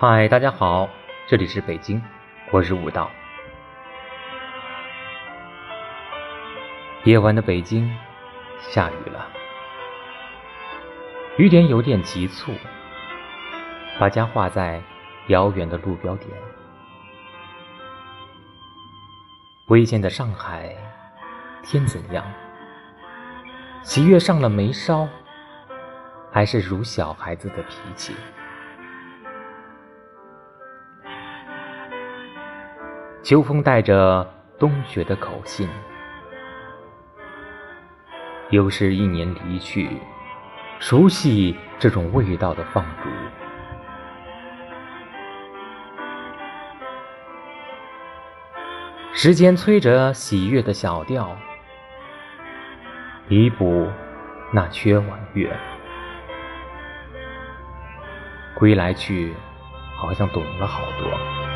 嗨，大家好，这里是北京，我是武道。夜晚的北京下雨了，雨点有点急促，把家画在遥远的路标点。危险的上海，天怎样？喜悦上了眉梢，还是如小孩子的脾气？秋风带着冬雪的口信，又是一年离去，熟悉这种味道的放逐。时间催着喜悦的小调，弥补那缺晚月。归来去，好像懂了好多。